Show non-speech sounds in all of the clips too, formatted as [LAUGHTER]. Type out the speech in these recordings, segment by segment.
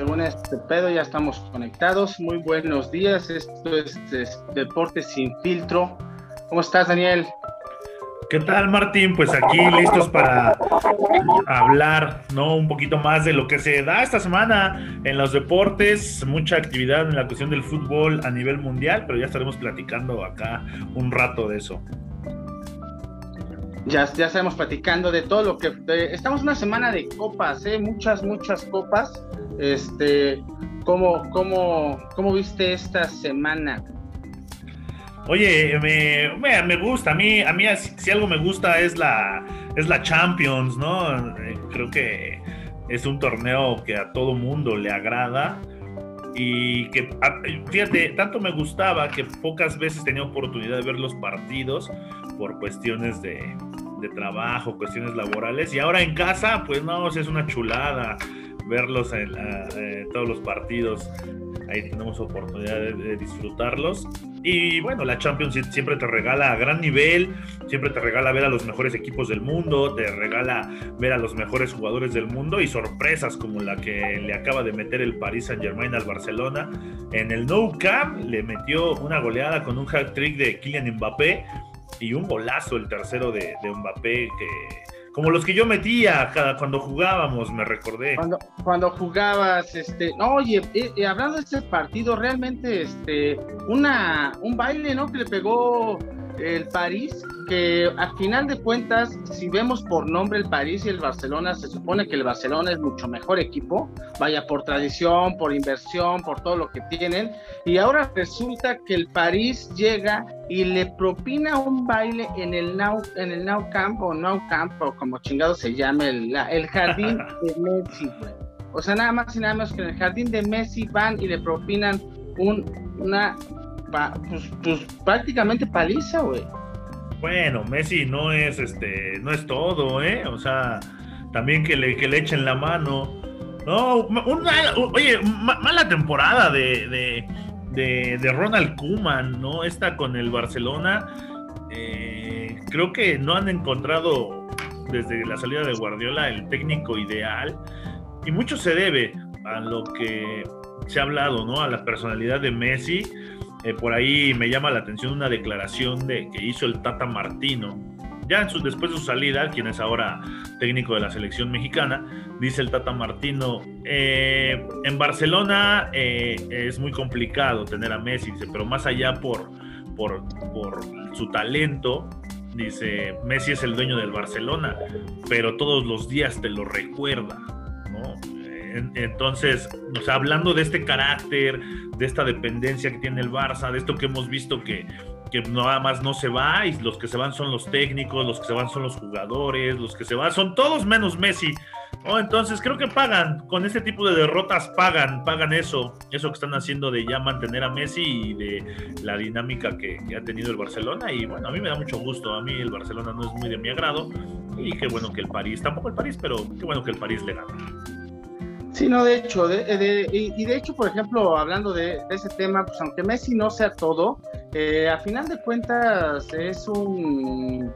según este pedo ya estamos conectados. Muy buenos días. Esto es, Deportes sin filtro. ¿Cómo estás, Daniel? ¿Qué tal, Martín? Pues aquí listos para hablar, ¿no? Un poquito más de lo que se da esta semana en los deportes, mucha actividad en la cuestión del fútbol a nivel mundial, pero ya estaremos platicando acá un rato de eso. Ya, ya estamos platicando de todo lo que... estamos una semana de copas, ¿eh? Muchas, muchas copas. Este, ¿cómo, cómo, cómo viste esta semana? Oye, me, me, gusta, a mí, a mí si algo me gusta es la, es la Champions, ¿no? Eh, creo que es un torneo que a todo mundo le agrada y que, fíjate, tanto me gustaba que pocas veces tenía oportunidad de ver los partidos por cuestiones de, de trabajo, cuestiones laborales. Y ahora en casa, pues no, es una chulada verlos en, todos los partidos. Ahí tenemos oportunidad de, disfrutarlos. Y bueno, la Champions siempre te regala a gran nivel, siempre te regala ver a los mejores equipos del mundo, te regala ver a los mejores jugadores del mundo y sorpresas como la que le acaba de meter el Paris Saint Germain al Barcelona. En el Nou Camp le metió una goleada con un hat trick de Kylian Mbappé y un golazo el tercero de, de Mbappé que como los que yo metía cada, cuando jugábamos, me recordé. Cuando, cuando jugabas, este, no, oye, eh, eh, hablando de este partido, realmente, este, una, un baile, ¿no? Que le pegó el París, que a final de cuentas, si vemos por nombre el París y el Barcelona, se supone que el Barcelona es mucho mejor equipo, vaya por tradición, por inversión, por todo lo que tienen, y ahora resulta que el París llega y le propina un baile en el Now, en el Now Camp o Now Camp, o como chingado se llame, el, el jardín de [LAUGHS] Messi, O sea, nada más y nada menos que en el jardín de Messi van y le propinan un, una pues, pues, prácticamente paliza, güey. Bueno, Messi no es este, no es todo, ¿eh? O sea, también que le, que le echen la mano. No, oye, mala temporada de, de, Ronald Kuman, ¿no? Esta con el Barcelona. Eh, creo que no han encontrado desde la salida de Guardiola el técnico ideal. Y mucho se debe a lo que se ha hablado, ¿no? A la personalidad de Messi eh, por ahí me llama la atención una declaración de, que hizo el Tata Martino. Ya después de su salida, quien es ahora técnico de la selección mexicana, dice el Tata Martino, eh, en Barcelona eh, es muy complicado tener a Messi, pero más allá por, por, por su talento, dice, Messi es el dueño del Barcelona, pero todos los días te lo recuerda, ¿no? Entonces, hablando de este carácter, de esta dependencia que tiene el Barça, de esto que hemos visto que, nada más no se va y los que se van son los técnicos, los que se van son los jugadores, los que se van son todos menos Messi. Entonces creo que pagan, con este tipo de derrotas pagan, pagan eso, eso que están haciendo de ya mantener a Messi y de la dinámica que, que, ha tenido el Barcelona. Y bueno, a mí me da mucho gusto, a mí el Barcelona no es muy de mi agrado. Y qué bueno que el París, tampoco el París, pero qué bueno que el París le gana. Sí, no, de hecho, de, y, de hecho, por ejemplo, hablando de, ese tema, pues aunque Messi no sea todo, eh, a final de cuentas es un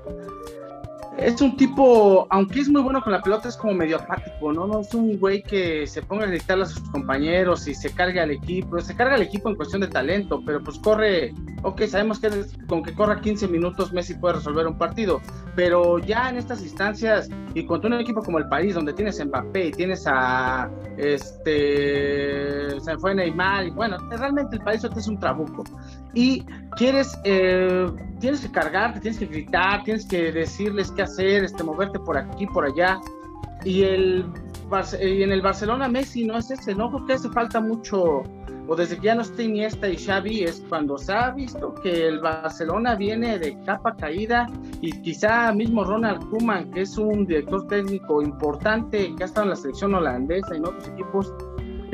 es un tipo, aunque es muy bueno con la pelota, es como medio apático, ¿no? No es un güey que se ponga a gritarle a sus compañeros y se cargue al equipo. Se carga al equipo en cuestión de talento, pero pues corre, ok, sabemos que con que corra 15 minutos Messi puede resolver un partido, pero ya en estas instancias y contra un equipo como el París, donde tienes a Mbappé y tienes a, este, se fue Neymar, y bueno, realmente el París es un trabuco. Y quieres, eh, tienes que cargarte, tienes que gritar, tienes que decirles qué hacer, este, moverte por aquí, por allá. Y, el, y en el Barcelona Messi no es ese, ¿no? Porque hace falta mucho, o desde que ya no está Iniesta y Xavi, es cuando se ha visto que el Barcelona viene de capa caída y quizá mismo Ronald Koeman, que es un director técnico importante, que ha estado en la selección holandesa y en otros equipos,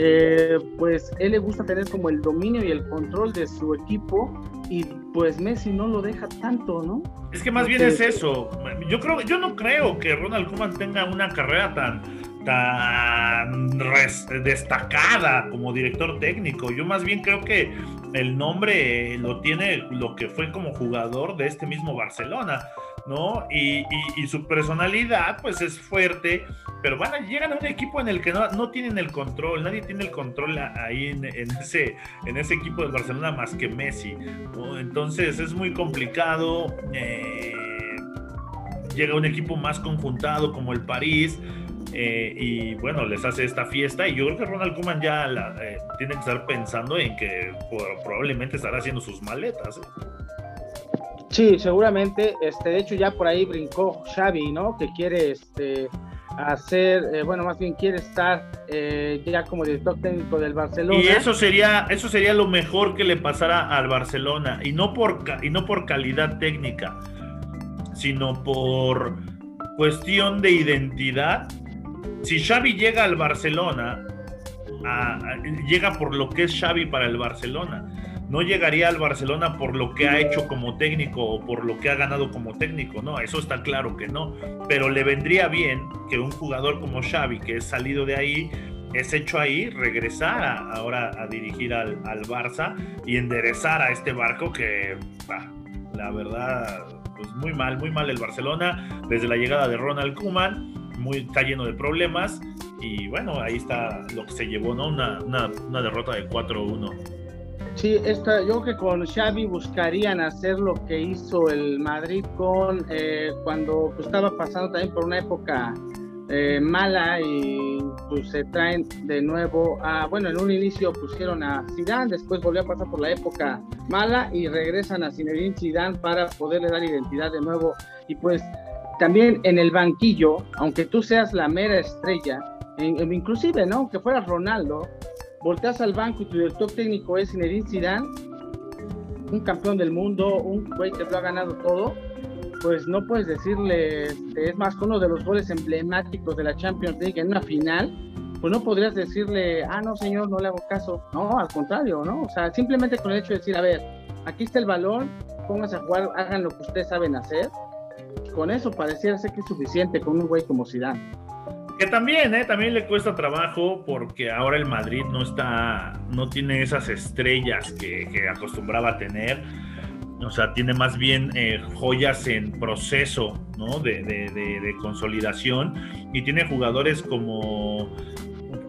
eh, pues él le gusta tener como el dominio y el control de su equipo y pues Messi no lo deja tanto, ¿no? Es que más bien es eso. Yo creo, yo no creo que Ronald Koeman tenga una carrera tan tan destacada como director técnico. Yo más bien creo que el nombre lo tiene lo que fue como jugador de este mismo Barcelona. ¿No? Y, su personalidad, pues es fuerte, pero van a llegar a un equipo en el que no, tienen el control, nadie tiene el control ahí en, ese, en ese equipo de Barcelona más que Messi, Entonces es muy complicado. Eh, llega un equipo más conjuntado como el París. Eh, y bueno, les hace esta fiesta y yo creo que Ronald Koeman ya eh, tiene que estar pensando en que probablemente estará haciendo sus maletas. Sí, seguramente. Este, de hecho, ya por ahí brincó Xavi, ¿no? Que quiere este, hacer, eh, bueno, más bien quiere estar eh, ya como director técnico del Barcelona. Y eso sería, eso sería lo mejor que le pasara al Barcelona. Y no por, y no por calidad técnica, sino por cuestión de identidad. Si Xavi llega al Barcelona, llega por lo que es Xavi para el Barcelona no llegaría al Barcelona por lo que ha hecho como técnico o por lo que ha ganado como técnico, no, eso está claro que no, pero le vendría bien que un jugador como Xavi, que es salido de ahí, es hecho ahí, regresara ahora a dirigir al, Barça y enderezar a este barco que, la verdad, pues muy mal, muy mal el Barcelona, desde la llegada de Ronald Koeman, muy, está lleno de problemas y bueno, ahí está lo que se llevó, ¿no? Una derrota de 4-1. Sí, esta, yo creo que con Xavi buscarían hacer lo que hizo el Madrid con eh, cuando estaba pasando también por una época eh, mala y pues se traen de nuevo a, bueno, en un inicio pusieron a Zidane, después volvió a pasar por la época mala y regresan a Zinedine Zidane para poderle dar identidad de nuevo y pues también en el banquillo, aunque tú seas la mera estrella, inclusive, ¿no? Que fuera Ronaldo, volteas al banco y tu director técnico es Zinedine Zidane, un campeón del mundo, un güey que lo ha ganado todo, pues no puedes decirle, este, es más, uno de los goles emblemáticos de la Champions League en una final, pues no podrías decirle, ah, no, señor, no le hago caso. No, al contrario, ¿no? O sea, simplemente con el hecho de decir, a ver, aquí está el balón, pónganse a jugar, hagan lo que ustedes saben hacer. Con eso pareciera ser que es suficiente con un güey como Zidane. Que también, ¿eh? También le cuesta trabajo porque ahora el Madrid no está, no tiene esas estrellas que, acostumbraba tener. O sea, tiene más bien eh, joyas en proceso, ¿no? De, de, consolidación. Y tiene jugadores como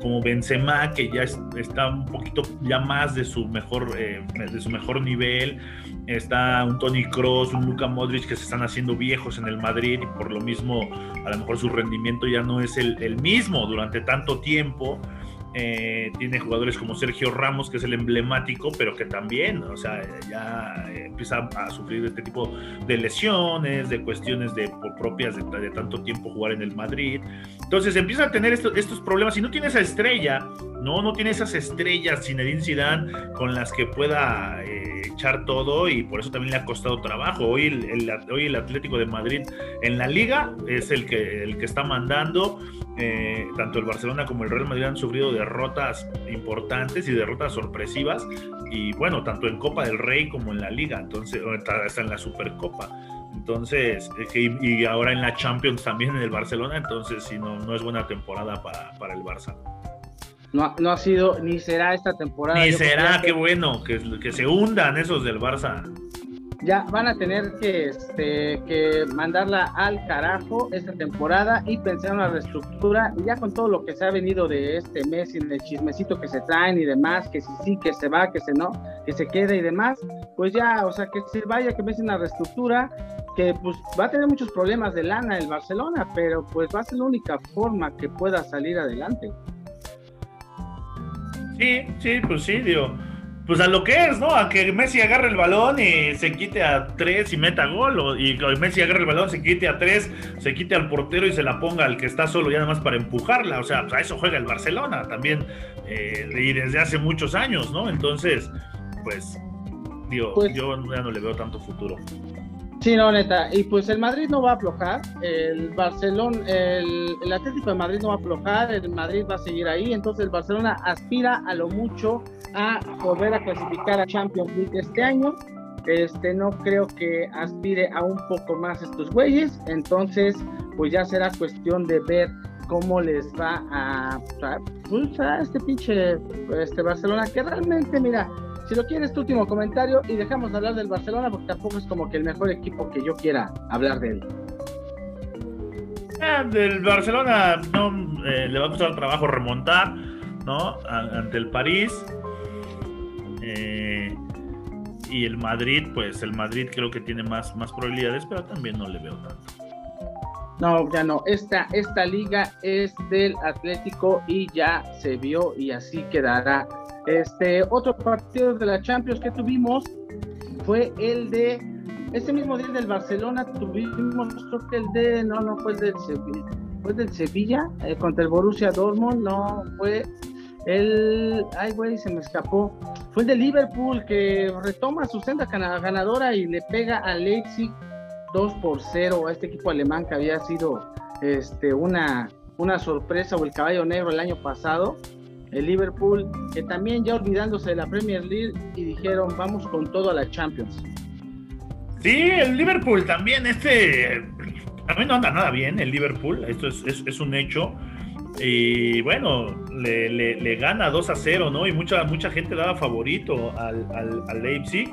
como Benzema que ya está un poquito ya más de su mejor eh, de su mejor nivel está un Tony Cross, un Luka Modric que se están haciendo viejos en el Madrid y por lo mismo a lo mejor su rendimiento ya no es el, el mismo durante tanto tiempo eh, tiene jugadores como Sergio Ramos, que es el emblemático, pero que también, o sea, ya empieza a sufrir este tipo de lesiones, de cuestiones de, propias de, tanto tiempo jugar en el Madrid. Entonces empieza a tener estos problemas y no tiene esa estrella, no, no tiene esas estrellas Zinedine Zidane con las que pueda eh, echar todo y por eso también le ha costado trabajo. Hoy el, hoy el Atlético de Madrid en la liga es el que, el que está mandando. Eh, tanto el Barcelona como el Real Madrid han sufrido derrotas importantes y derrotas sorpresivas. Y bueno, tanto en Copa del Rey como en la Liga, entonces, hasta en la Supercopa. Entonces, y, ahora en la Champions también en el Barcelona, entonces si no, no es buena temporada para, para el Barça. No, no ha sido, ni será esta temporada. Ni será, qué bueno, que, que se hundan esos del Barça ya van a tener que, este, que mandarla al carajo esta temporada y pensar en una reestructura. Y ya con todo lo que se ha venido de este mes y el chismecito que se traen y demás, que si sí, que se va, que se no, que se quede y demás, pues ya, o sea, que se vaya, que en una reestructura, que pues va a tener muchos problemas de lana el Barcelona, pero pues va a ser la única forma que pueda salir adelante. Sí, sí, pues sí, digo pues a lo que es, ¿no? A que Messi agarre el balón y se quite a tres y meta gol, o, y que Messi agarre el balón, se quite a tres, se quite al portero y se la ponga al que está solo ya nada más para empujarla. O sea, pues a eso juega el Barcelona también, eh, y desde hace muchos años, ¿no? Entonces, pues, digo, pues yo ya no le veo tanto futuro. Sí, no, neta. Y pues el Madrid no va a aflojar, el Barcelona, el, el, Atlético de Madrid no va a aflojar, el Madrid va a seguir ahí, entonces el Barcelona aspira a lo mucho a volver a clasificar a Champions League este año. Este, no creo que aspire a un poco más estos güeyes, entonces pues ya será cuestión de ver cómo les va a, pues, a este pinche este Barcelona que realmente, mira, si lo quieres, tu último comentario y dejamos de hablar del Barcelona porque tampoco es como que el mejor equipo que yo quiera hablar de él. Ah, del Barcelona no eh, le va a costar trabajo remontar, ¿no? ante el París. Eh, y el Madrid, pues el Madrid creo que tiene más, más probabilidades, pero también no le veo tanto. No, ya no. Esta, esta liga es del Atlético y ya se vio y así quedará. Este otro partido de la Champions que tuvimos fue el de este mismo día del Barcelona tuvimos que el de no no fue el del Sevilla, fue del Sevilla eh, contra el Borussia Dortmund, no fue el ay güey se me escapó. Fue el de Liverpool que retoma su senda ganadora y le pega a Leipzig 2 por 0 a este equipo alemán que había sido este, una, una sorpresa o el caballo negro el año pasado. El Liverpool, que también ya olvidándose de la Premier League y dijeron vamos con todo a la Champions. Sí, el Liverpool también, este, también no anda nada bien el Liverpool, esto es, es, un hecho. Y bueno, le, le, gana 2 a 0, ¿no? Y mucha, mucha gente daba favorito al, al, al Leipzig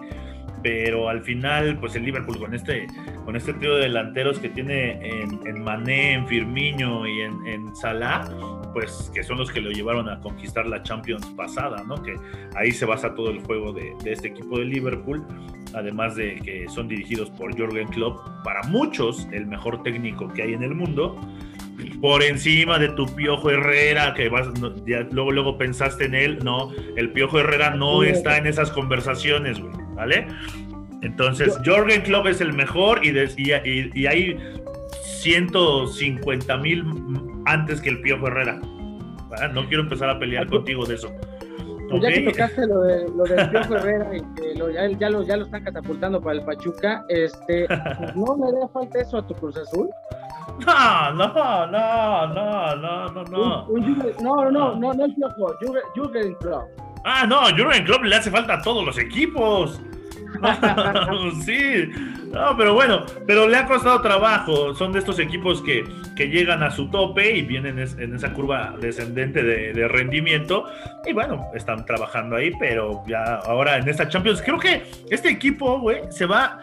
pero al final, pues el Liverpool con este, con este trío de delanteros que tiene en, en Mané, en Firmino y en, en, Salah, pues que son los que lo llevaron a conquistar la Champions pasada, ¿no? Que ahí se basa todo el juego de, de este equipo de Liverpool, además de que son dirigidos por Jürgen Klopp, para muchos el mejor técnico que hay en el mundo. Por encima de tu Piojo Herrera, que vas, luego, luego pensaste en él, no, el Piojo Herrera no está en esas conversaciones, güey, ¿vale? Entonces, Jorgen Klopp es el mejor y, y, hay 150 mil antes que el Piojo Herrera. No quiero empezar a pelear contigo de eso. Pues ya que tocaste lo, de, lo del Piojo Herrera y que ya, lo, ya lo están catapultando para el Pachuca, este, pues [LAUGHS] ¿no le da falta eso a tu Cruz Azul? No, no, no, no, no, no, no. no, no, no, no es Piojo, Jürgen Klopp. Ah, no, Jürgen Klopp le hace falta a todos los equipos. [LAUGHS] [LAUGHS] sí, no, pero bueno, pero le ha costado trabajo. Son de estos equipos que, que llegan a su tope y vienen en esa curva descendente de, de, rendimiento. Y bueno, están trabajando ahí, pero ya ahora en esta Champions, creo que este equipo, güey, se va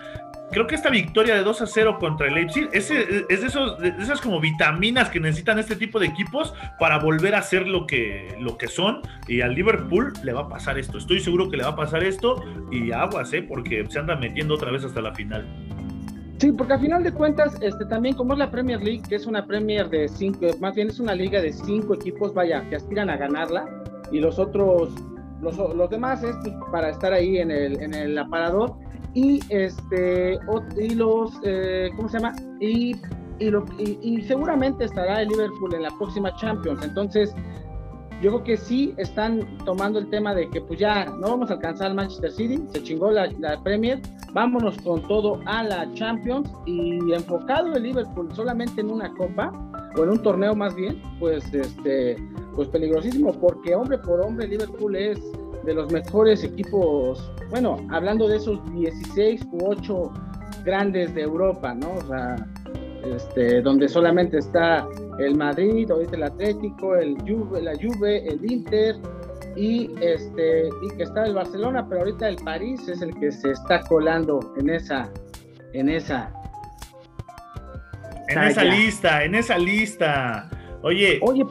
creo que esta victoria de 2 a 0 contra el Leipzig es, de, esos, de esas como vitaminas que necesitan este tipo de equipos para volver a ser lo que, lo que son. Y al Liverpool le va a pasar esto. Estoy seguro que le va a pasar esto. Y aguas, ¿eh? Porque se anda metiendo otra vez hasta la final. Sí, porque al final de cuentas, este, también como es la Premier League, que es una Premier de cinco, más bien es una liga de cinco equipos, vaya, que aspiran a ganarla, y los otros, los, los demás es para estar ahí en el, en el aparador y este y los eh, cómo se llama y y, lo, seguramente estará el Liverpool en la próxima Champions. Entonces yo creo que sí están tomando el tema de que pues ya no vamos a alcanzar al Manchester City se chingó la, la Premier vámonos con todo a la Champions y enfocado el Liverpool solamente en una copa o en un torneo más bien pues este pues peligrosísimo porque hombre por hombre Liverpool es de los mejores equipos, bueno, hablando de esos 16 u 8 grandes de Europa, ¿no? O sea, este, donde solamente está el Madrid, ahorita el Atlético, el Juve, la Juve, el Inter y este y que está el Barcelona, pero ahorita el París es el que se está colando en esa en esa en esa lista, en esa lista. Oye, oye,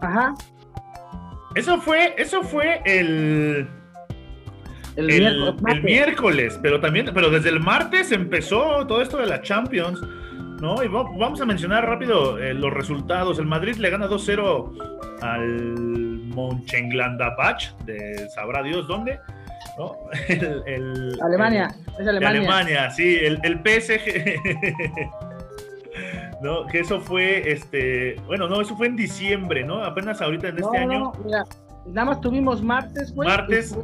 ajá. Eso fue, eso fue el, el, miércoles, pero también, pero desde el martes empezó todo esto de la Champions, ¿no? Y vamos a mencionar rápido eh, los resultados. El Madrid le gana 2-0 al Mönchengladbach, de sabrá Dios dónde. ¿no? [LAUGHS] Alemania, es Alemania. Alemania, sí, el, el PSG. [LAUGHS] ¿no? Que eso fue, este, bueno, no, eso fue en diciembre, ¿no? Apenas ahorita en este año. No, mira, nada más tuvimos martes, güey. Martes.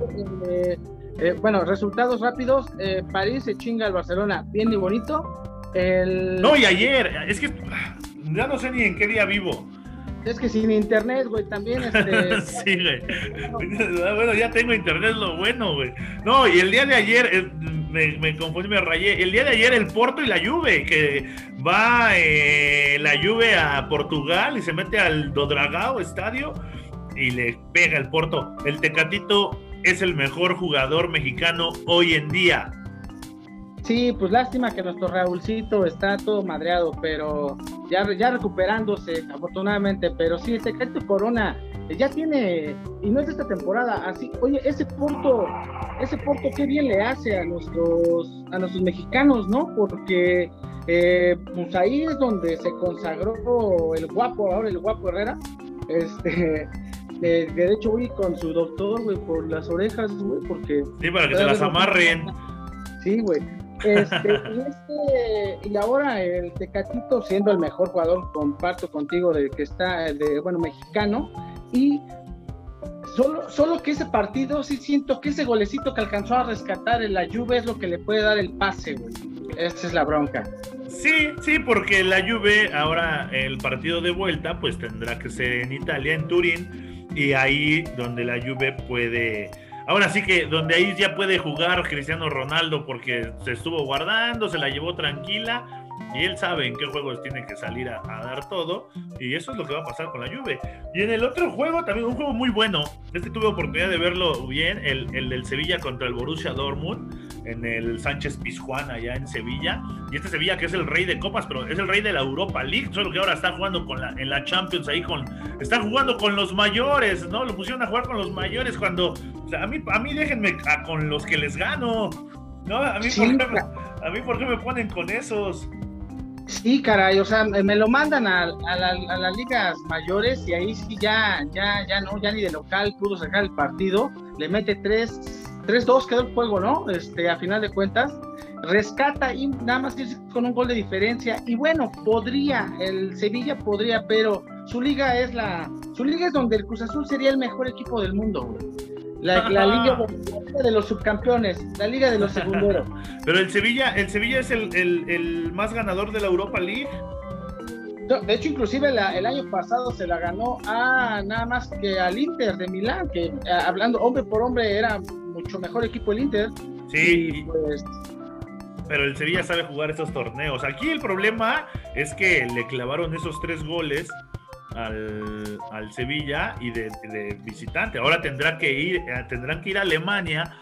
Eh, eh, bueno, resultados rápidos. Eh, París se chinga al Barcelona, bien y bonito. El... No, y ayer, es que ya no sé ni en qué día vivo. Es que sin internet, güey, también este. [LAUGHS] sí, güey. Bueno, ya tengo internet, lo bueno, güey. No, y el día de ayer, me, me confundí, me rayé. El día de ayer el Porto y la Juve, que va eh, la Juve a Portugal y se mete al Dodragao estadio y le pega el Porto. El Tecatito es el mejor jugador mexicano hoy en día. Sí, pues lástima que nuestro Raúlcito está todo madreado, pero ya, ya recuperándose, afortunadamente. Pero sí, Tecate Corona ya tiene, y no es de esta temporada, así, oye, ese Porto, ese Porto qué bien le hace a nuestros, a nuestros mexicanos, ¿no? Porque eh, pues ahí es donde se consagró el guapo, ahora el guapo Herrera. Este, [LAUGHS] de, hecho, voy con su doctor, güey, por las orejas, güey, porque. Sí, para que se las amarren. Sí, güey. Este, y, este, y ahora el Tecatito, siendo el mejor jugador, comparto contigo de que está, de, bueno, mexicano, y solo, solo que ese partido, sí siento que ese golecito que alcanzó a rescatar en la Juve es lo que le puede dar el pase, güey. Esa es la bronca. Sí, sí, porque la Juve, ahora el partido de vuelta, pues tendrá que ser en Italia, en Turín, y ahí donde la Juve puede Ahora sí que donde ahí ya puede jugar Cristiano Ronaldo porque se estuvo guardando, se la llevó tranquila y él sabe en qué juegos tiene que salir a, dar todo y eso es lo que va a pasar con la Juve. Y en el otro juego, también un juego muy bueno, este tuve oportunidad de verlo bien, el, el del Sevilla contra el Borussia Dortmund, en el Sánchez Pizjuán allá en Sevilla, y este Sevilla que es el rey de copas, pero es el rey de la Europa League, solo que ahora está jugando con la, en la Champions ahí con, está jugando con los mayores, ¿no? Lo pusieron a jugar con los mayores cuando, o sea, a mí, a mí déjenme con los que les gano, ¿no? A mí, ¿por qué, a mí, ¿por qué me ponen con esos? Sí, caray, o sea, me lo mandan a, las ligas mayores y ahí sí ya, ya, ya no, ya ni de local pudo sacar el partido, le mete 3-2 quedó el juego, ¿no? Este, a final de cuentas, rescata y nada más con un gol de diferencia y bueno, podría, el Sevilla podría, pero su liga es la, su liga es donde el Cruz Azul sería el mejor equipo del mundo, güey. La, [LAUGHS] liga, de los subcampeones, la liga de los segunderos. [LAUGHS] Pero el Sevilla, el Sevilla es el, más ganador de la Europa League. De hecho, inclusive el año pasado se la ganó a nada más que al Inter de Milán, que eh, hablando hombre por hombre era mucho mejor equipo el Inter. Sí. Pues, pero el Sevilla sabe jugar esos torneos. Aquí el problema es que le clavaron esos tres goles al, al Sevilla y de, visitante. Ahora tendrá que ir, eh, tendrán que ir a Alemania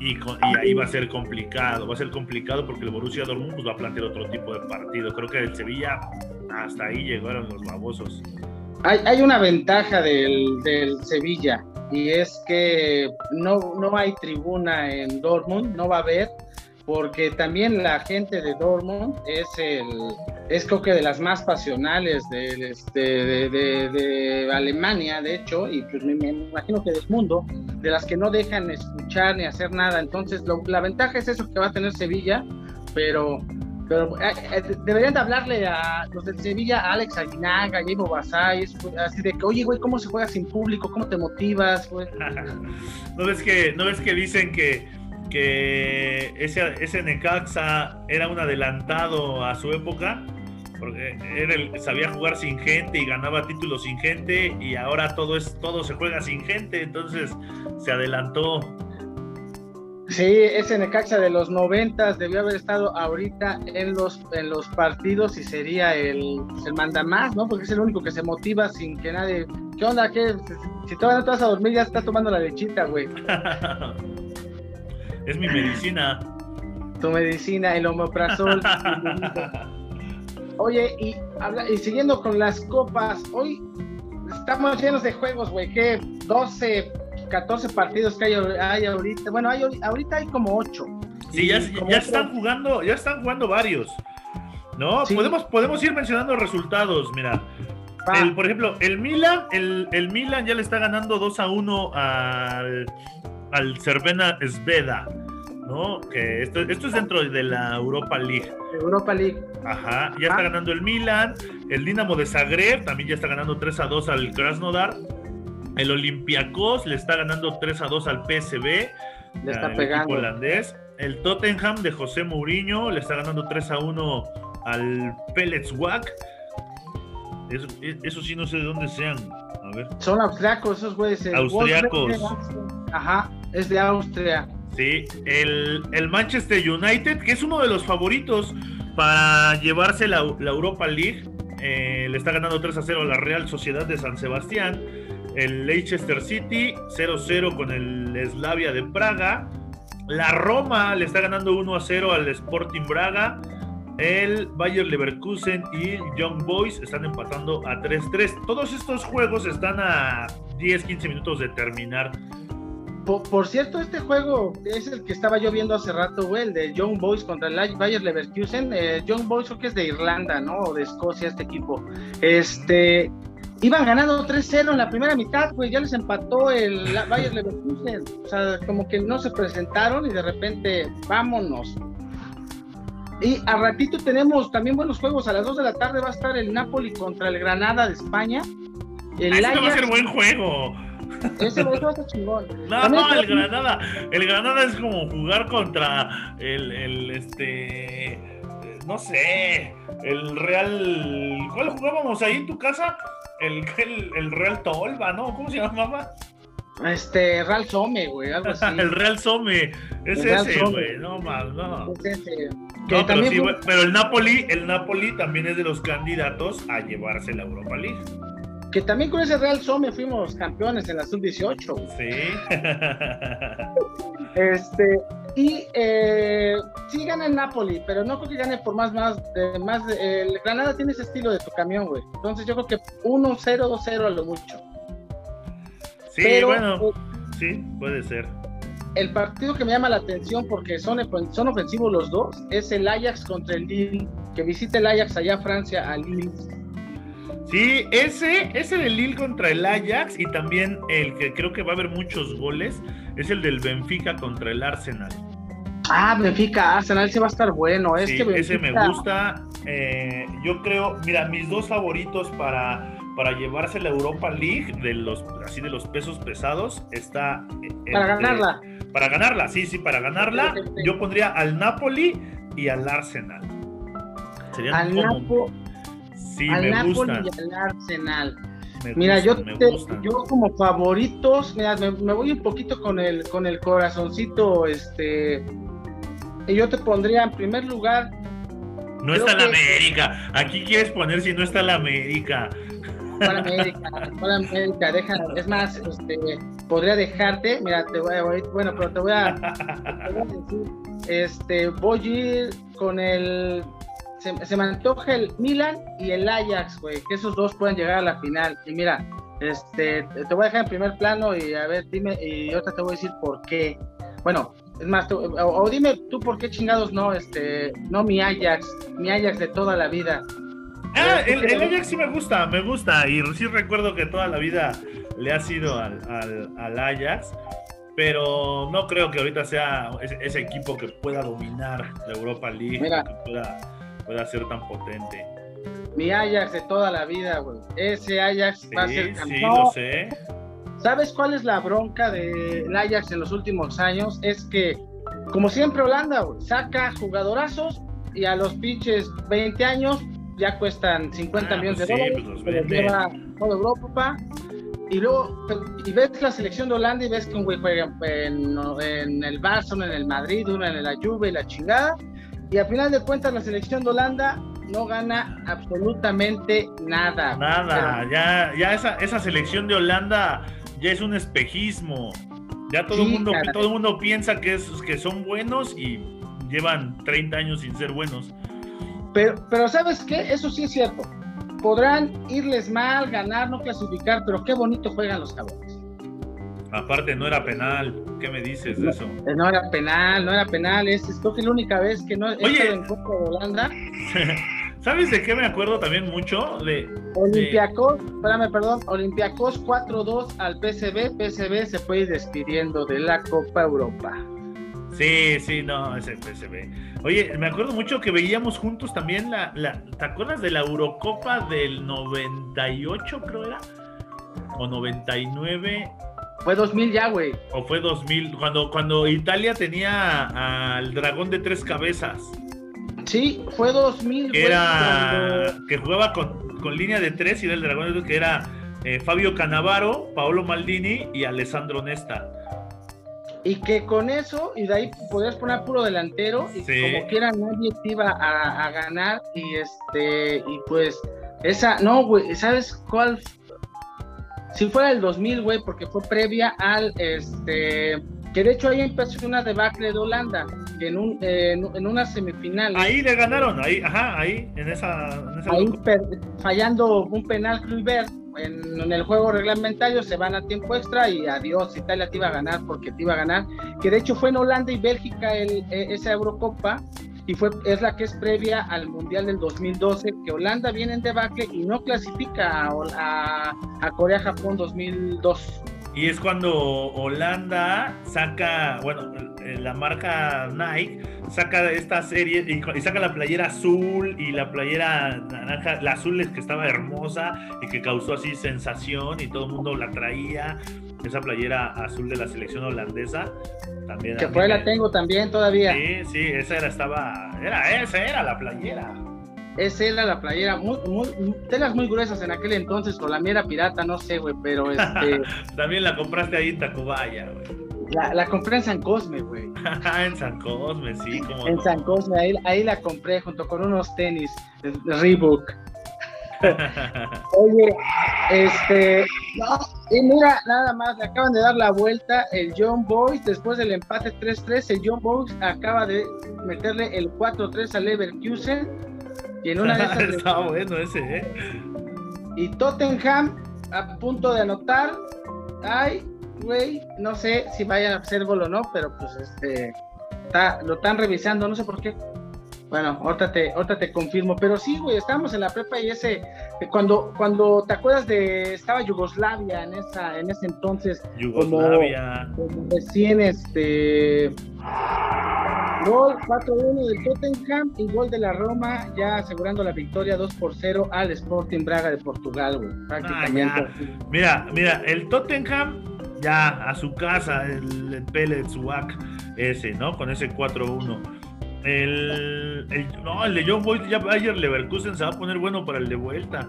y, ahí va a ser complicado. Va a ser complicado porque el Borussia Dortmund pues, va a plantear otro tipo de partido. Creo que el Sevilla hasta ahí llegaron los babosos. Hay, hay una ventaja del, del, Sevilla y es que no, no hay tribuna en Dortmund, no va a haber, porque también la gente de Dortmund es el es creo que de las más pasionales de, este, de, Alemania, de hecho, y pues me, imagino que del mundo, de las que no dejan escuchar ni hacer nada. Entonces, la ventaja es eso que va a tener Sevilla, pero, pero eh, eh, deberían de hablarle a los del Sevilla, a Alex Aguinaga, Diego Basay, así de que, oye, güey, ¿cómo se juega sin público? ¿Cómo te motivas? [LAUGHS] ¿No, ves que, ¿No ves que dicen que que ese, ese Necaxa era un adelantado a su época? porque era el, sabía jugar sin gente y ganaba títulos sin gente y ahora todo es todo se juega sin gente, entonces se adelantó. Sí, ese Necaxa de los noventas debió haber estado ahorita en los en los partidos y sería el, el mandamás, ¿no? Porque es el único que se motiva sin que nadie. ¿Qué onda? ¿Qué? Si todavía no te vas a dormir ya estás tomando la lechita, güey. [LAUGHS] es mi medicina. Tu medicina, el omeprazol. Oye, y, y siguiendo con las copas, hoy estamos llenos de juegos, güey, que 12, 14 partidos que hay, ahorita. Bueno, hay, ahorita hay como 8. Sí, ya, ya están jugando, ya están jugando varios. ¿No? Podemos, podemos ir mencionando resultados, mira. por ejemplo, el Milan, el, el, Milan ya le está ganando 2 a 1 al, al Cervena Sveda. ¿no? Que esto, esto es dentro de la Europa League. Europa League. Ajá, ya está ah. ganando el Milan, el Dinamo de Zagreb también ya está ganando 3 a 2 al Krasnodar. El Olympiacos le está ganando 3 a 2 al PSV. Le está pegando. Holandés. El Tottenham de José Mourinho le está ganando 3 a 1 al Pelletswag. Eso, eso sí no sé de dónde sean. A ver. Son austriacos esos güeyes. Austriacos. Ajá, es de Austria. Sí, el, Manchester United, que es uno de los favoritos para llevarse la, Europa League, eh, le está ganando 3 a 0 a la Real Sociedad de San Sebastián. El Leicester City 0-0 con el Slavia de Praga. La Roma le está ganando 1-0 al Sporting Braga. El Bayer Leverkusen y Young Boys están empatando a 3-3. Todos estos juegos están a 10-15 minutos de terminar. Por, cierto, este juego es el que estaba yo viendo hace rato, güey, el de Young Boys contra el Bayer Leverkusen. Eh, Young Boys creo que es de Irlanda, ¿no? O de Escocia este equipo. Este, iban ganando 3-0 en la primera mitad, güey, ya les empató el Bayer Leverkusen. O sea, como que no se presentaron y de repente, vámonos. Y a ratito tenemos también buenos juegos. A las 2 de la tarde va a estar el Napoli contra el Granada de España. El ah, va a ser buen juego. Ese va a ser chingón. [LAUGHS] No, no, el Granada. El Granada es como jugar contra el, el este. No sé. El Real. ¿Cuál jugábamos ahí en tu casa? El, el, el Real Tolva, ¿no? ¿Cómo se llamaba? Este, Real Some, güey, algo así. [LAUGHS] el Real Some, es ese, güey, no más, no. Es ese. No, pero, sí, pero el Napoli, el Napoli también es de los candidatos a llevarse la Europa League. Que también con ese Real Some fuimos campeones en la sub-18. Sí. [LAUGHS] este, y eh, sí gana el Napoli, pero no creo que gane por más, más, más. el Granada tiene ese estilo de tu camión, güey. Entonces yo creo que 1-0, 2-0 a lo mucho. Sí, bueno, eh, sí, puede ser. El partido que me llama la atención porque son, son ofensivos los dos es el Ajax contra el Lille, que visita el Ajax allá a Francia a Lille. Sí, ese, ese del Lille contra el Ajax y también el que creo que va a haber muchos goles es el del Benfica contra el Arsenal. Ah, Benfica, Arsenal, ese va a estar bueno. Es Ese me gusta. Eh, yo creo, mira, mis dos favoritos para para llevarse la Europa League de los así de los pesos pesados está eh, para ganarla para ganarla sí sí para ganarla yo pondría al Napoli y al Arsenal serían al como sí al me Napoli y al Arsenal mira yo yo como favoritos mira me, voy un poquito con el con el corazoncito este y yo te pondría en primer lugar no está la América. Aquí quieres poner si no está la América. ¿Cuál América? ¿Cuál América? Deja, es más, este, podría dejarte, mira, te voy a, bueno, pero te voy a, decir, este, voy a ir con el, se, me antoja el Milan y el Ajax, güey, que esos dos pueden llegar a la final. Y mira, este, te voy a dejar en primer plano y a ver, dime, y ahorita te voy a decir por qué. Bueno, es más, o, dime tú por qué chingados no, este, no mi Ajax, mi Ajax de toda la vida. Ah, el, Ajax sí me gusta, me gusta. Y sí recuerdo que toda la vida le ha sido al, al, Ajax. Pero no creo que ahorita sea ese, equipo que pueda dominar la Europa League, que pueda, ser tan potente. Mi Ajax de toda la vida, güey. Ese Ajax va a ser campeón. Sí, lo sé. ¿Sabes cuál es la bronca del Ajax en los últimos años? Es que, como siempre, Holanda, güey, saca jugadorazos y a los pinches 20 años ya cuestan 50 ah, millones de pues dólares, pues lleva toda Europa. Y luego, y ves la selección de Holanda y ves que un güey juega en, el Barça, en el Madrid, uno en la Juve y la chingada. Y al final de cuentas, la selección de Holanda no gana absolutamente nada. Nada, ya, ya esa, esa selección de Holanda ya es un espejismo. Ya todo el mundo, todo el mundo piensa que, es, que son buenos y llevan 30 años sin ser buenos. Pero, pero ¿sabes qué? Eso sí es cierto. Podrán irles mal, ganar, no clasificar, pero qué bonito juegan los cabrones. Aparte, no era penal. ¿Qué me dices de eso? No era penal, no era penal. Es, es la única vez que no Oye, en contra de Holanda. [LAUGHS] ¿Sabes de qué me acuerdo también mucho? De. Olympiacos, espérame, perdón. Olympiacos 4-2 al PSV. PSV se ir despidiendo de la Copa Europa. Sí, sí, no, ese PSV. Oye, me acuerdo mucho que veíamos juntos también la, la, ¿te acuerdas de la Eurocopa del 98, creo era? O 99. Fue 2000 ya, güey. O fue 2000, cuando, cuando Italia tenía al dragón de tres cabezas. Sí, fue 2000. Que era, que jugaba con, con, línea de tres y era el dragón de que era eh, Fabio Canavaro, Paolo Maldini y Alessandro Nesta y que con eso, y de ahí podías poner puro delantero, y como quiera nadie te iba a, ganar, y este, y pues, esa, no, güey, ¿sabes cuál? Si fuera el 2000, güey, porque fue previa al, este, que de hecho ahí empezó una debacle de Holanda, que en, un, en, una semifinal. Ahí le ganaron, ahí, ajá, ahí, en esa. ahí fallando un penal Kluivert en, en, el juego reglamentario se van a tiempo extra y adiós, Italia te iba a ganar porque te iba a ganar, que de hecho fue en Holanda y Bélgica el, e, esa Eurocopa y fue, es la que es previa al Mundial del 2012, que Holanda viene en debacle y no clasifica a, a Corea-Japón 2002. Y es cuando Holanda saca, bueno, la marca Nike saca esta serie y, saca la playera azul y la playera naranja, la azul es que estaba hermosa y que causó así sensación y todo el mundo la traía. Esa playera azul de la selección holandesa también. Que fue la tengo también todavía. Sí, sí, esa era, estaba, era, esa era la playera. Esa era la playera, muy, muy, telas muy gruesas en aquel entonces, con la mía pirata, no sé, güey, pero [LAUGHS] este. También la compraste ahí en Tacubaya, güey. La, la, compré en San Cosme, güey. [LAUGHS] en San Cosme, sí, como. En San Cosme, ahí, ahí, la compré junto con unos tenis de Reebok. [LAUGHS] Oye, este, no, y mira, nada más, le acaban de dar la vuelta el John Boyce después del empate 3-3. El John Boyce acaba de meterle el 4-3 al Leverkusen y en una de esas. [LAUGHS] Está bueno ese, ¿eh? Y Tottenham a punto de anotar. Ay, güey, no sé si vayan a hacer gol o no, pero pues este. Está, lo están revisando, no sé por qué. Bueno, ahorita te, te confirmo, pero sí, güey, estábamos en la prepa y ese, cuando, cuando te acuerdas de, estaba Yugoslavia en esa, en ese entonces, Yugoslavia. como, recién este, gol 4-1 del Tottenham y gol de la Roma, ya asegurando la victoria 2 por 0 al Sporting Braga de Portugal, güey, ah, prácticamente. mira, mira, el Tottenham ya a su casa, el, el Suak ese, ¿no? Con ese 4-1 el, no, el de John Boyd ya ayer Leverkusen se va a poner bueno para el de vuelta.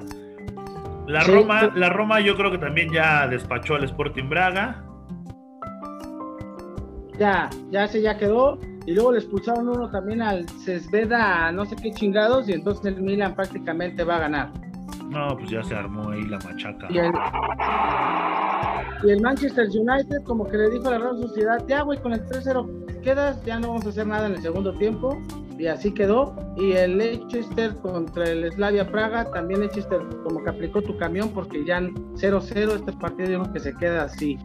La Roma, la Roma yo creo que también ya despachó al Sporting Braga. Ya, ya se ya quedó. Y luego le expulsaron uno también al Cesveda, no sé qué chingados, y entonces el Milan prácticamente va a ganar. No, pues ya se armó ahí la machaca. Y el, Manchester United, como que le dijo a la Real Sociedad, ya güey, con el 3-0 quedas, ya no vamos a hacer nada en el segundo tiempo. Y así quedó. Y el Leicester contra el Slavia Praga, también Leicester como que aplicó tu camión porque ya 0-0 este partido yo creo que se queda así.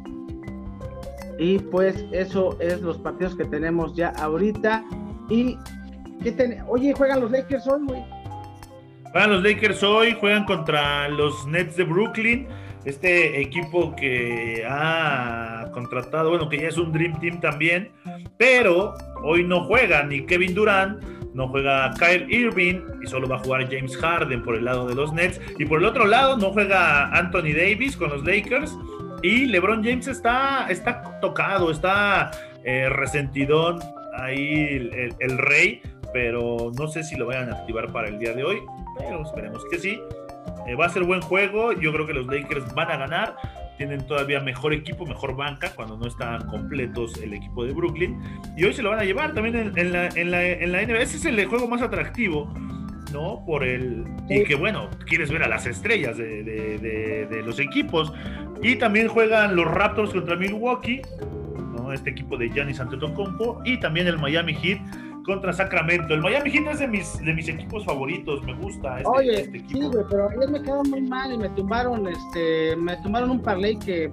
Y pues eso es los partidos que tenemos ya ahorita. Y ¿qué oye, juegan los Lakers hoy, güey. Los Lakers hoy, juegan contra los Nets de Brooklyn este equipo que ha contratado, bueno, que ya es un Dream Team también, pero hoy no juega ni Kevin Durant, no juega Kyle Irving y solo va a jugar James Harden por el lado de los Nets. Y por el otro lado no juega Anthony Davis con los Lakers. Y LeBron James está, está tocado, está eh, resentidón ahí el rey, pero no sé si lo vayan a activar para el día de hoy, pero esperemos que sí. Eh, va a ser buen juego. Yo creo que los Lakers van a ganar. Tienen todavía mejor equipo, mejor banca cuando no están completos el equipo de Brooklyn. Y hoy se lo van a llevar también en, la, en, la, en la NBA. Ese es el juego más atractivo. ¿no? Por el. Y que bueno, quieres ver a las estrellas de, de, de, los equipos. Y también juegan los Raptors contra Milwaukee, ¿no? Este equipo de Giannis Antetokounmpo. Y también el Miami Heat contra Sacramento. El Miami Heat es de mis, de mis equipos favoritos, me gusta. Este, Oye, este sí, güey, pero ayer me quedó muy mal y me tumbaron, este, me tumbaron un parlay que,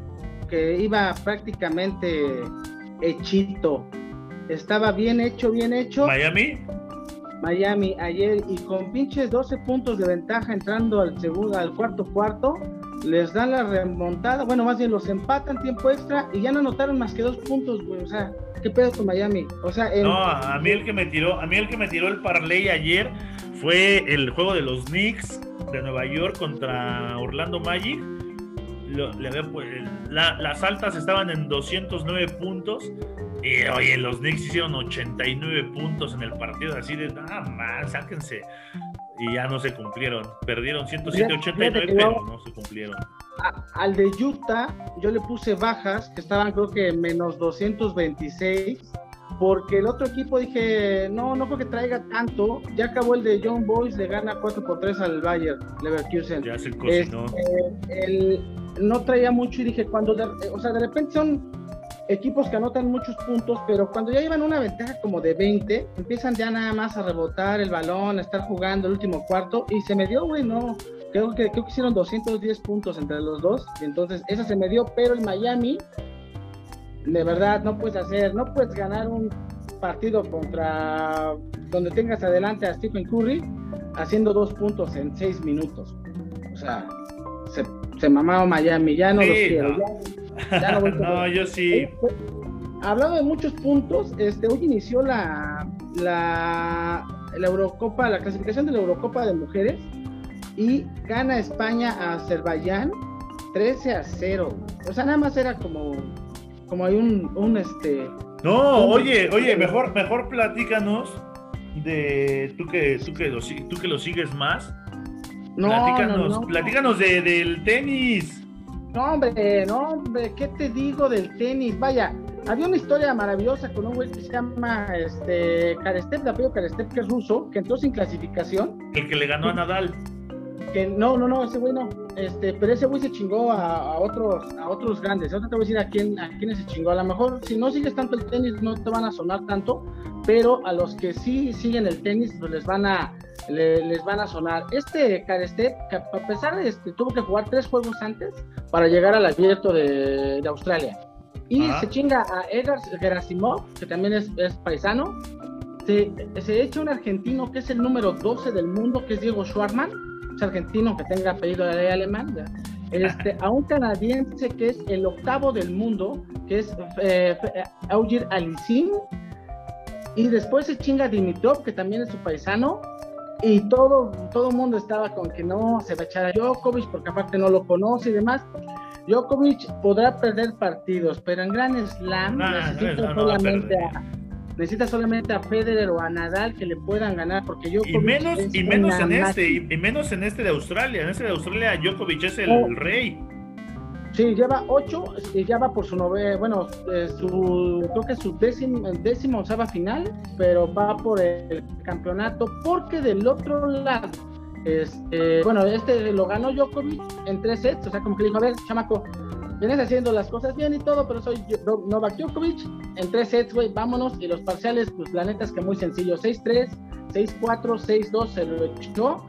que iba prácticamente hechito. Estaba bien hecho, bien hecho. ¿Miami? Miami ayer y con pinches 12 puntos de ventaja entrando al segundo, al cuarto cuarto, les dan la remontada, bueno, más bien los empatan tiempo extra y ya no anotaron más que dos puntos, güey, o sea, ¿qué pedo con Miami? O sea, no, a mí el que me tiró, a mí el que me tiró el parlay ayer fue el juego de los Knicks de Nueva York contra Orlando Magic. las altas estaban en 209 puntos y oye, los Knicks hicieron 89 puntos en el partido, así de nada más, sáquense. Y ya no se cumplieron. Perdieron 107-89, pero no se cumplieron. al de Utah, yo le puse bajas, que estaban creo que menos 226 porque el otro equipo dije, no, no creo que traiga tanto. Ya acabó el de John Boyce, le gana 4 por 3 al Bayern Leverkusen. Ya se cocinó. Este, el, no traía mucho y dije, cuando, o sea, de repente son equipos que anotan muchos puntos, pero cuando ya llevan una ventaja como de 20, empiezan ya nada más a rebotar el balón, a estar jugando el último cuarto, y se me dio, güey, no, creo que, creo que hicieron 210 puntos entre los dos, y entonces esa se me dio, pero el Miami, de verdad, no puedes hacer, no puedes ganar un partido contra donde tengas adelante a Stephen Curry haciendo dos puntos en seis minutos. O sea, se, se mamaba Miami, ya no los quiero. no, [LAUGHS] yo sí. Hablando de muchos puntos, este, hoy inició la, la, la Eurocopa, la clasificación de la Eurocopa de mujeres y gana España a Azerbaiyán 13 a 0. O sea, nada más era como, como hay un, un este. No, oye, oye, mejor, mejor platícanos de tú que, tú que, lo, tú que lo sigues más. No, platícanos, platícanos de, del tenis. No, hombre, no, hombre, ¿qué te digo del tenis? Vaya, había una historia maravillosa con un güey que se llama este, Karestev, de apellido Karestev, que es ruso, que entró sin clasificación. El que le ganó a Nadal. Que no, no, no, ese güey no. Este, pero ese güey se chingó a, otros, a otros grandes. Ahora te voy a decir a quién, a quiénes se chingó. A lo mejor, si no sigues tanto el tenis, no te van a sonar tanto, pero a los que sí siguen el tenis, pues les van a les van a sonar. Este Karestev, a pesar de este, tuvo que jugar tres juegos antes para llegar al abierto de, Australia. Y se chinga a Edgar Gerasimov, que también es, paisano. Se, se, echa un argentino que es el número 12 del mundo, que es Diego Schwarman. Es argentino que tenga apellido de alemán. Este, a un canadiense que es el octavo del mundo, que es eh, Augir Alicín. Y después se chinga Dimitrov, que también es su paisano y todo todo mundo estaba con que no se va a echar a Djokovic porque aparte no lo conoce y demás. Djokovic podrá perder partidos, pero en Gran Slam necesita, solamente a, necesita solamente a Federer o a Nadal que le puedan ganar porque Djokovic y menos y menos en este y, menos en este de Australia, en este de Australia Djokovic es el, oh. rey. Sí, lleva ocho y ya va por su nove, bueno, eh, su, creo que su décimo, décimo final, pero va por el campeonato, porque del otro lado, este, bueno, este lo ganó Djokovic en tres sets, o sea, como que le dijo, a ver, chamaco, vienes haciendo las cosas bien y todo, pero soy Novak Djokovic, en tres sets, güey, vámonos, y los parciales, pues la neta es que muy sencillo, 6-3, 6-4, 6-2, se lo echó,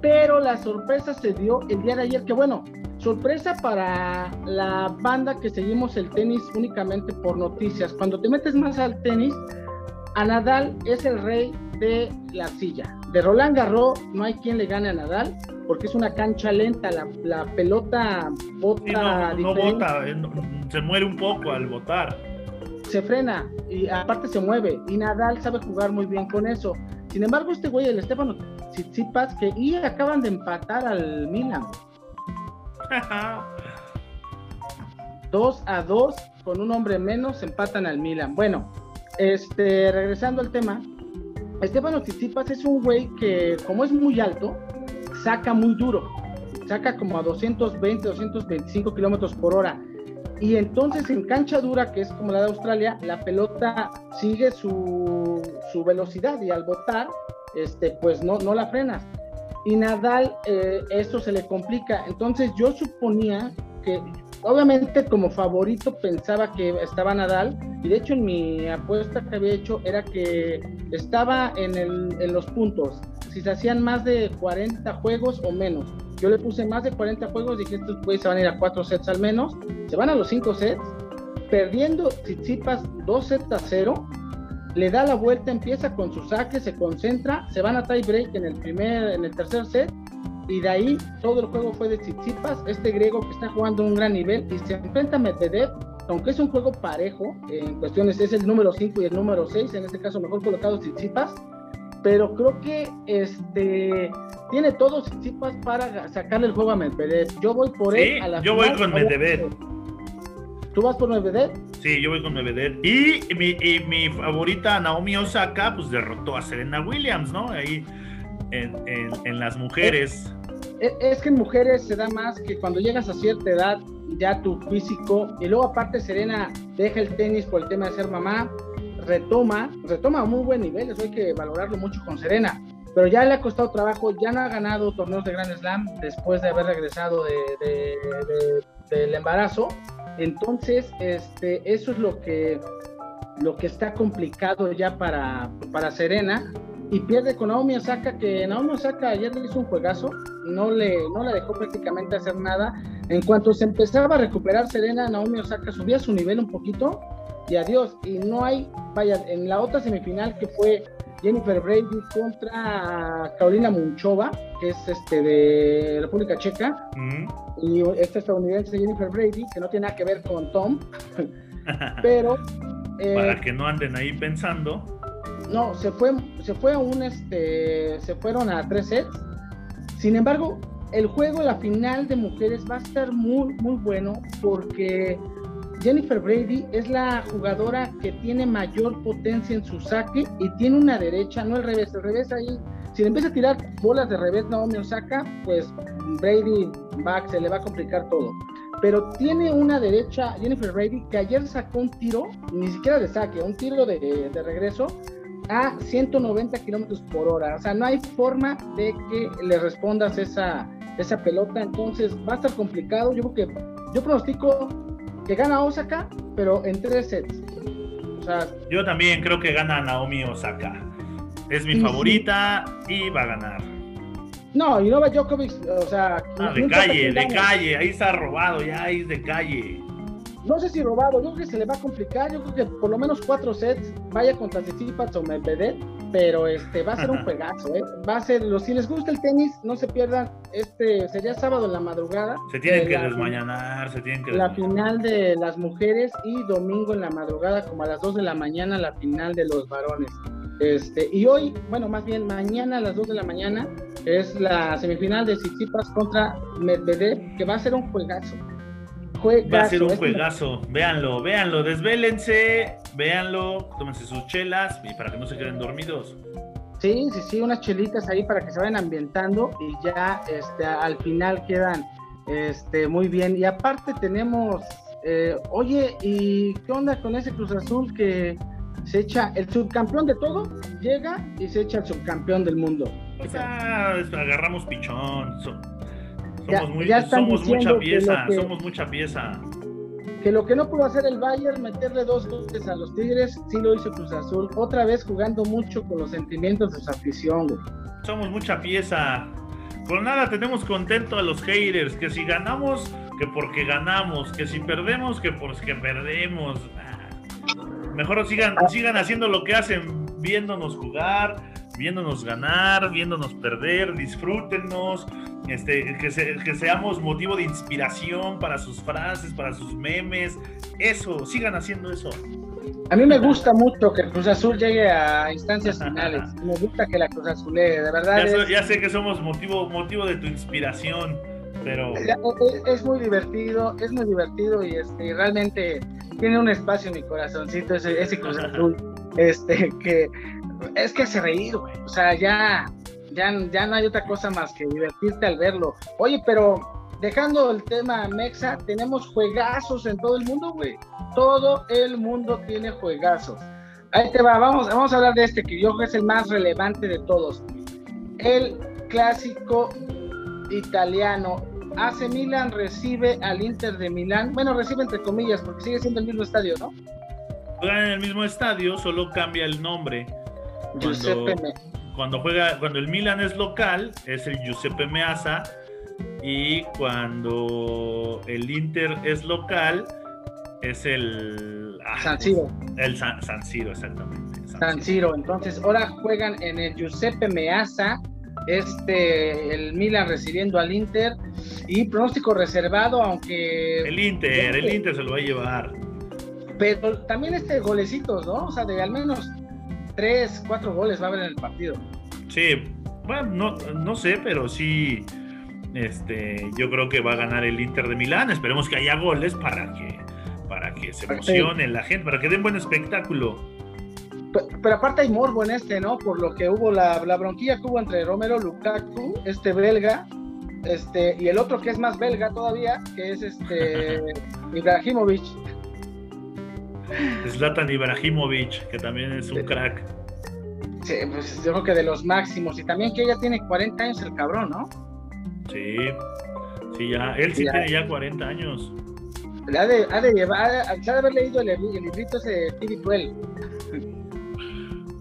pero la sorpresa se dio el día de ayer, que bueno, Sorpresa para la banda que seguimos el tenis únicamente por noticias. Cuando te metes más al tenis, a Nadal es el rey de la silla. De Roland Garros no hay quien le gane a Nadal porque es una cancha lenta, la, pelota bota. no, bota, eh, se muere un poco al botar. Se frena y aparte se mueve y Nadal sabe jugar muy bien con eso. Sin embargo, este güey, el Estefano Tsitsipas, que y acaban de empatar al Milan. [LAUGHS] 2 a 2 con un hombre menos empatan al Milan. Bueno, este, regresando al tema, Estefano Tsitsipas es un güey que como es muy alto, saca muy duro, saca como a 220, 225 kilómetros por hora. Y entonces en cancha dura, que es como la de Australia, la pelota sigue su, su velocidad y al botar, este, pues no, no la frenas y Nadal eh, esto se le complica. Entonces yo suponía que, obviamente como favorito pensaba que estaba Nadal, y de hecho en mi apuesta que había hecho era que estaba en, el, los puntos, si se hacían más de 40 juegos o menos. Yo le puse más de 40 juegos, dije estos güeyes se van a ir a 4 sets al menos, se van a los 5 sets, perdiendo Tsitsipas 2 sets a 0 le da la vuelta, empieza con su saque, se concentra, se van a tie break en el primer, en el tercer set, y de ahí todo el juego fue de Tsitsipas, este griego que está jugando un gran nivel, y se enfrenta a Medvedev, aunque es un juego parejo, en cuestiones es el número 5 y el número 6, en este caso mejor colocado Tsitsipas, pero creo que este tiene todos Tsitsipas para sacarle el juego a Medvedev. Yo voy por él a la Yo voy con Medvedev. ¿Tú vas por Medvedev? Sí, yo voy con Medvedev. Y mi, y mi favorita, Naomi Osaka, pues derrotó a Serena Williams, ¿no? Ahí en, en, las mujeres. Es, que en mujeres se da más que cuando llegas a cierta edad, ya tu físico, y luego aparte Serena deja el tenis por el tema de ser mamá, retoma, retoma a muy buen nivel, eso hay que valorarlo mucho con Serena pero ya le ha costado trabajo, ya no ha ganado torneos de Grand Slam después de haber regresado de, del embarazo. Entonces, este, eso es lo que, lo que está complicado ya para, para Serena. Y pierde con Naomi Osaka, que Naomi Osaka ayer le hizo un juegazo, no le, no le dejó prácticamente hacer nada. En cuanto se empezaba a recuperar Serena, Naomi Osaka subía su nivel un poquito y adiós. Y no hay, vaya, en la otra semifinal que fue Jennifer Brady contra Carolina Munchova, que es este de República Checa, y esta estadounidense Jennifer Brady, que no tiene nada que ver con Tom, [LAUGHS] pero... Para eh, que no anden ahí pensando. No, se fue, se fue a un, este, se fueron a tres sets. Sin embargo, el juego, la final de mujeres va a estar muy, muy bueno porque Jennifer Brady es la jugadora que tiene mayor potencia en su saque y tiene una derecha, no el revés, el revés ahí. Si le empieza a tirar bolas de revés Naomi Osaka, pues Brady va, se le va a complicar todo. Pero tiene una derecha, Jennifer Brady, que ayer sacó un tiro, ni siquiera de saque, un tiro de, de regreso a 190 kilómetros por hora. O sea, no hay forma de que le respondas esa, esa pelota. Entonces va a estar complicado. Yo creo que yo pronostico que gana Osaka, pero en tres sets. yo también creo que gana Naomi Osaka. Es mi favorita y va a ganar. No, y Nova Djokovic, o sea. Ah, de calle, de calle, ahí está robado, ya ahí es de calle. No sé si robado, yo creo que se le va a complicar, yo creo que por lo menos cuatro sets vaya contra Tsitsipas o Medvedev pero este va a ser un juegazo, ¿eh? Va a ser, si les gusta el tenis, no se pierdan, este sería sábado en la madrugada. Se tienen que desmañanar, se tienen que La final de las mujeres y domingo en la madrugada, como a las 2 de la mañana, la final de los varones. Este, y hoy, bueno, más bien mañana a las 2 de la mañana, es la semifinal de Tsitsipas contra Medvedev, que va a ser un juegazo. Va a ser un juegazo. Véanlo, véanlo, desvélense, véanlo, tómense sus chelas y para que no se queden dormidos. Sí, sí, sí, unas chelitas ahí para que se vayan ambientando y ya este, al final quedan este, muy bien. Y aparte tenemos, eh, oye, ¿y qué onda con ese Cruz Azul que se echa el subcampeón de todo? Llega y se echa el subcampeón del mundo. O sea, agarramos pichón. Somos, mucha pieza, somos mucha pieza. Que lo que no pudo hacer el Bayern, meterle dos goles a los Tigres, sí lo hizo Cruz Azul. Otra vez jugando mucho con los sentimientos de su afición, Somos mucha pieza. Con nada tenemos contento a los haters, que si ganamos, que porque ganamos, que si perdemos, que porque perdemos. Mejor sigan, sigan haciendo lo que hacen, viéndonos jugar, viéndonos ganar, viéndonos perder, disfrútenos, este, que, que, seamos motivo de inspiración para sus frases, para sus memes, eso, sigan haciendo eso. A mí me gusta mucho que el Cruz Azul llegue a instancias [LAUGHS] finales, me gusta que la Cruz Azul, de verdad. Ya, sé que somos motivo, motivo de tu inspiración, pero... Es, muy divertido, es muy divertido y este, realmente tiene un espacio en mi corazoncito ese, ese Cruz Azul, [LAUGHS] este, que es que hace reír, güey. O sea, ya, ya, ya no hay otra cosa más que divertirte al verlo. Oye, pero dejando el tema Mexa, tenemos juegazos en todo el mundo, güey. Todo el mundo tiene juegazos. Ahí te va, vamos, vamos a hablar de este que yo creo que es el más relevante de todos. El clásico italiano. AC Milan recibe al Inter de Milán. Bueno, recibe entre comillas, porque sigue siendo el mismo estadio, ¿no? En el mismo estadio, solo cambia el nombre. Cuando, juega, cuando el Milan es local, es el Giuseppe Meazza. Y cuando el Inter es local, es el. Ah, San Siro. El San, Siro, exactamente. San, Siro. Entonces, ahora juegan en el Giuseppe Meazza. Este, el Milan recibiendo al Inter. Y pronóstico reservado, aunque. El Inter, el Inter se lo va a llevar. Pero también este golecitos, ¿no? O sea, de al menos tres, cuatro goles va a haber en el partido. Sí, bueno, no, no sé, pero sí, este, yo creo que va a ganar el Inter de Milán. Esperemos que haya goles para que, para que se emocione la gente, para que den buen espectáculo. Pero, aparte hay morbo en este, ¿no? Por lo que hubo la, la bronquilla que hubo entre Romero Lukaku, este belga, este, y el otro que es más belga todavía, que es este [LAUGHS] Ibrahimovic. Zlatan Ibrahimovic, que también es un crack. Sí, pues yo creo que de los máximos. Y también que ella tiene 40 años el cabrón, ¿no? Sí, Sí, ya, él sí tiene ya 40 años. Ha de, ha de llevar, ha de haber leído el, el librito ese de Stevie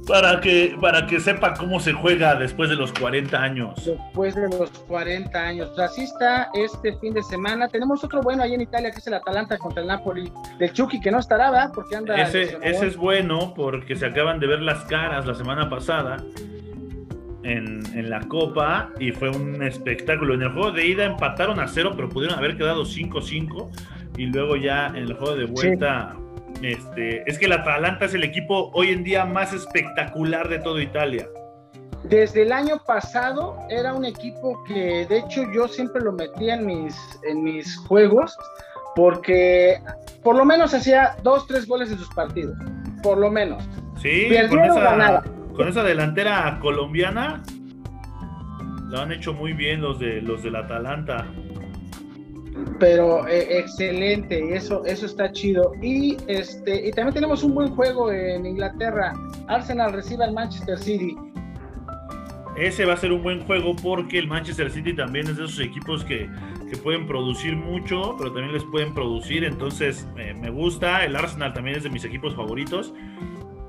para que, para que sepa cómo se juega después de los 40 años. Después de los 40 años. Así está este fin de semana. Tenemos otro bueno ahí en Italia que es el Atalanta contra el Napoli del Chucky, que no estará, ¿verdad? Porque anda. Ese, ese es bueno porque se acaban de ver las caras la semana pasada. En, en, la Copa y fue un espectáculo. En el juego de ida empataron a cero, pero pudieron haber quedado 5-5 y luego ya en el juego de vuelta este, es que el Atalanta es el equipo hoy en día más espectacular de toda Italia. Desde el año pasado era un equipo que de hecho yo siempre lo metía en mis, en mis juegos porque por lo menos hacía dos, tres goles en sus partidos. Por lo menos. Sí, con esa, con esa delantera colombiana lo han hecho muy bien los de los del Atalanta pero eh, excelente, eso, eso está chido. Y este, y también tenemos un buen juego en Inglaterra. Arsenal recibe al Manchester City. Ese va a ser un buen juego porque el Manchester City también es de esos equipos que, que pueden producir mucho, pero también les pueden producir. Entonces me gusta. El Arsenal también es de mis equipos favoritos.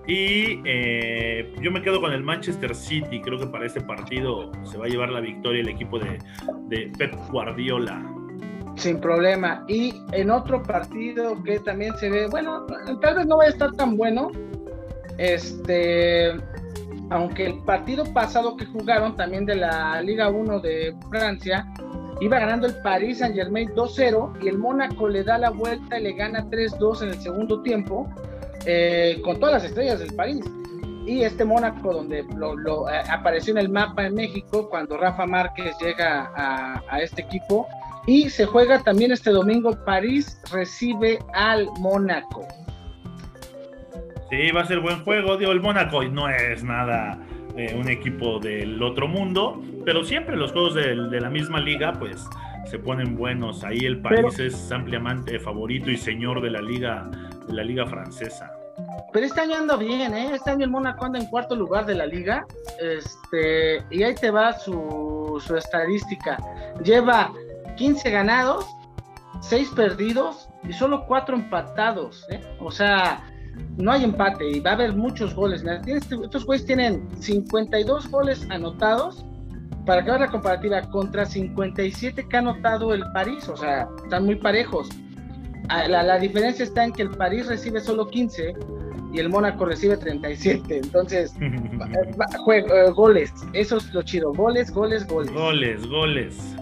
Y eh, yo me quedo con el Manchester City. Creo que para este partido se va a llevar la victoria el equipo de, de Pep Guardiola. Sin problema. Y en otro partido que también se ve, bueno, tal vez no vaya a estar tan bueno. Este, aunque el partido pasado que jugaron también de la Liga 1 de Francia, iba ganando el Paris Saint Germain 2-0 y el Mónaco le da la vuelta y le gana 3-2 en el segundo tiempo, eh, con todas las estrellas del París. Y este Mónaco, donde lo, eh, apareció en el mapa en México, cuando Rafa Márquez llega a este equipo, y se juega también este domingo, París recibe al Mónaco. Sí, va a ser buen juego. Digo, el Mónaco no es nada eh, un equipo del otro mundo, pero siempre los juegos de, la misma liga, pues se ponen buenos. Ahí el París es ampliamente favorito y señor de la liga, de la liga francesa. Pero este año anda bien, ¿eh? Este año el Mónaco anda en cuarto lugar de la liga. Este, y ahí te va su, su estadística. Lleva 15 ganados, 6 perdidos y solo 4 empatados. ¿eh? O sea, no hay empate y va a haber muchos goles. Estos güeyes tienen 52 goles anotados para veas la comparativa contra 57 que ha anotado el París. O sea, están muy parejos. Ah, la, diferencia está en que el París recibe solo 15 y el Mónaco recibe 37. Entonces, [LAUGHS] eh, goles. Eso es lo chido. Goles, goles, goles. Goles, goles.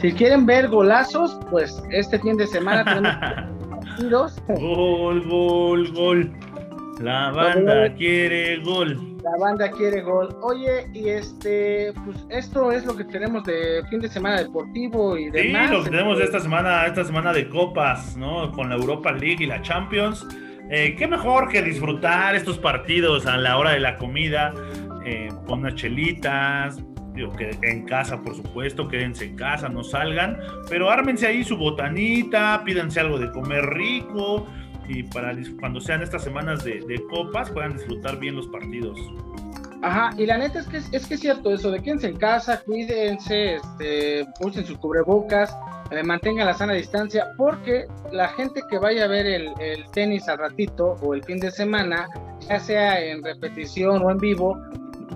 Si quieren ver golazos, pues este fin de semana tenemos [LAUGHS] Gol, gol, gol. La banda quiere gol. La banda quiere gol. Oye, y este, pues esto es lo que tenemos de fin de semana deportivo y demás. Sí, lo que tenemos de esta semana, esta semana de copas, ¿no? Con la Europa League y la Champions. Eh, qué mejor que disfrutar estos partidos a la hora de la comida, eh, con unas chelitas, que en casa, por supuesto, quédense en casa, no salgan, pero ármense ahí su botanita, pídanse algo de comer rico y para cuando sean estas semanas de, copas puedan disfrutar bien los partidos. Ajá, y la neta es que es que es cierto eso, de quédense en casa, cuídense, este, usen sus cubrebocas, eh, mantengan la sana distancia, porque la gente que vaya a ver el, el tenis al ratito o el fin de semana, ya sea en repetición o en vivo,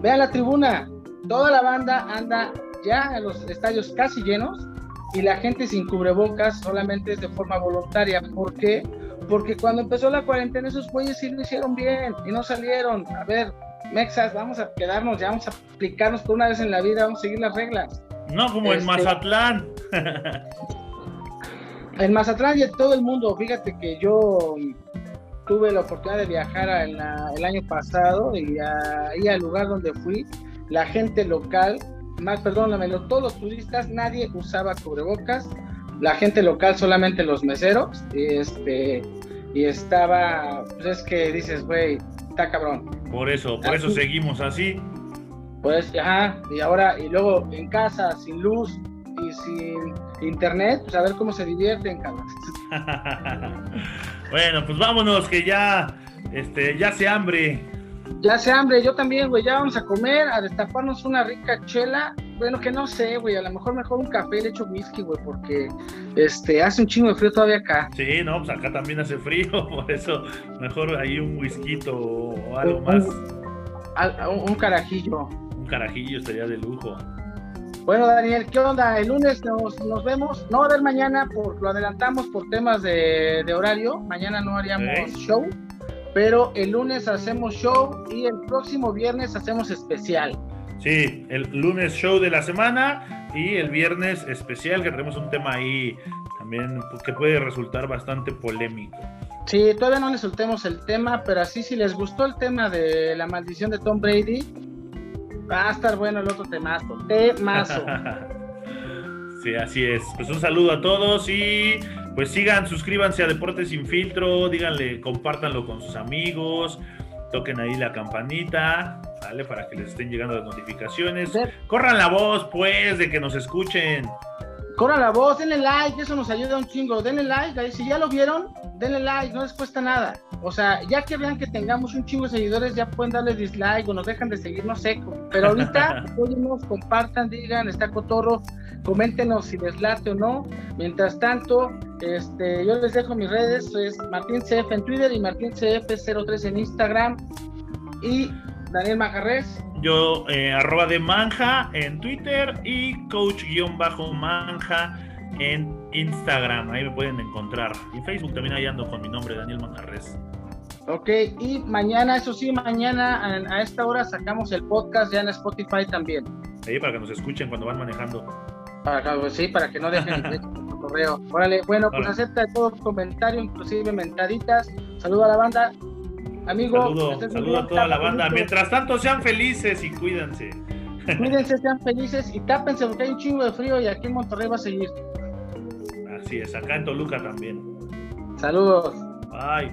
vea la tribuna, toda la banda anda ya en los estadios casi llenos y la gente sin cubrebocas solamente es de forma voluntaria. ¿Por qué? Porque cuando empezó la cuarentena esos güeyes sí lo hicieron bien y no salieron. A ver, Mexas, vamos a quedarnos, ya vamos a aplicarnos por una vez en la vida, vamos a seguir las reglas. No como en este, Mazatlán. en Mazatlán y en todo el mundo, fíjate que yo tuve la oportunidad de viajar el año pasado y ahí al lugar donde fui, la gente local, más perdóname, todos los turistas, nadie usaba cubrebocas, la gente local solamente los meseros, y este, y estaba, pues es que dices, güey, está cabrón. Por eso, por eso seguimos así. Pues, ajá, y ahora, y luego en casa, sin luz y sin internet, pues a ver cómo se divierten, cabrón. [LAUGHS] bueno, pues vámonos, que ya, este, ya se hambre. Ya se hambre, yo también, güey, ya vamos a comer, a destaparnos una rica chela bueno, que no sé, güey, a lo mejor mejor un café le echo whisky, güey, porque este hace un chingo de frío todavía acá. Sí, no, pues acá también hace frío, [LAUGHS] por eso mejor ahí un whisky o algo más. Un, carajillo. Un carajillo estaría de lujo. Bueno, Daniel, ¿qué onda? El lunes nos, nos vemos. No va a haber mañana, por, lo adelantamos por temas de, horario. Mañana no haríamos show, pero el lunes hacemos show y el próximo viernes hacemos especial. Sí, el lunes show de la semana y el viernes especial que tenemos un tema ahí también que puede resultar bastante polémico. Sí, todavía no les soltemos el tema, pero así si les gustó el tema de la maldición de Tom Brady, va a estar bueno el otro temazo. Temazo. [LAUGHS] sí, así es. Pues un saludo a todos y pues sigan, suscríbanse a Deportes Sin Filtro, díganle, compártanlo con sus amigos, toquen ahí la campanita, ¿vale? Para que les estén llegando las notificaciones. Corran la voz, pues, de que nos escuchen. Corran la voz, denle like, eso nos ayuda un chingo. Denle like, si ya lo vieron, denle like, no les cuesta nada. O sea, ya que vean que tengamos un chingo de seguidores, ya pueden darle dislike o nos dejan de seguir, no sé. Pero ahorita, [LAUGHS] nos compartan, digan, está cotorro, coméntenos si les late o no. Mientras tanto, este, yo les dejo mis redes, es MartínCF en Twitter y MartínCF03 en Instagram. Y Daniel Majarres. Yo, eh, arroba de manja en Twitter y coach-manja en Instagram. Ahí me pueden encontrar. Y en Facebook también ahí ando con mi nombre, Daniel Majarres. Ok, y mañana, eso sí, mañana a, esta hora sacamos el podcast ya en Spotify también. Ahí para que nos escuchen cuando van manejando. Para, pues sí, para que no dejen el correo. Órale, bueno, pues acepta todo comentario, inclusive mentaditas. Saludo a la banda. Amigo, saludo, a toda la banda. Mientras tanto, sean felices y cuídense. Cuídense, sean felices y tápense porque hay un chingo de frío y aquí en Monterrey va a seguir. Así es, acá en Toluca también. Saludos. Bye.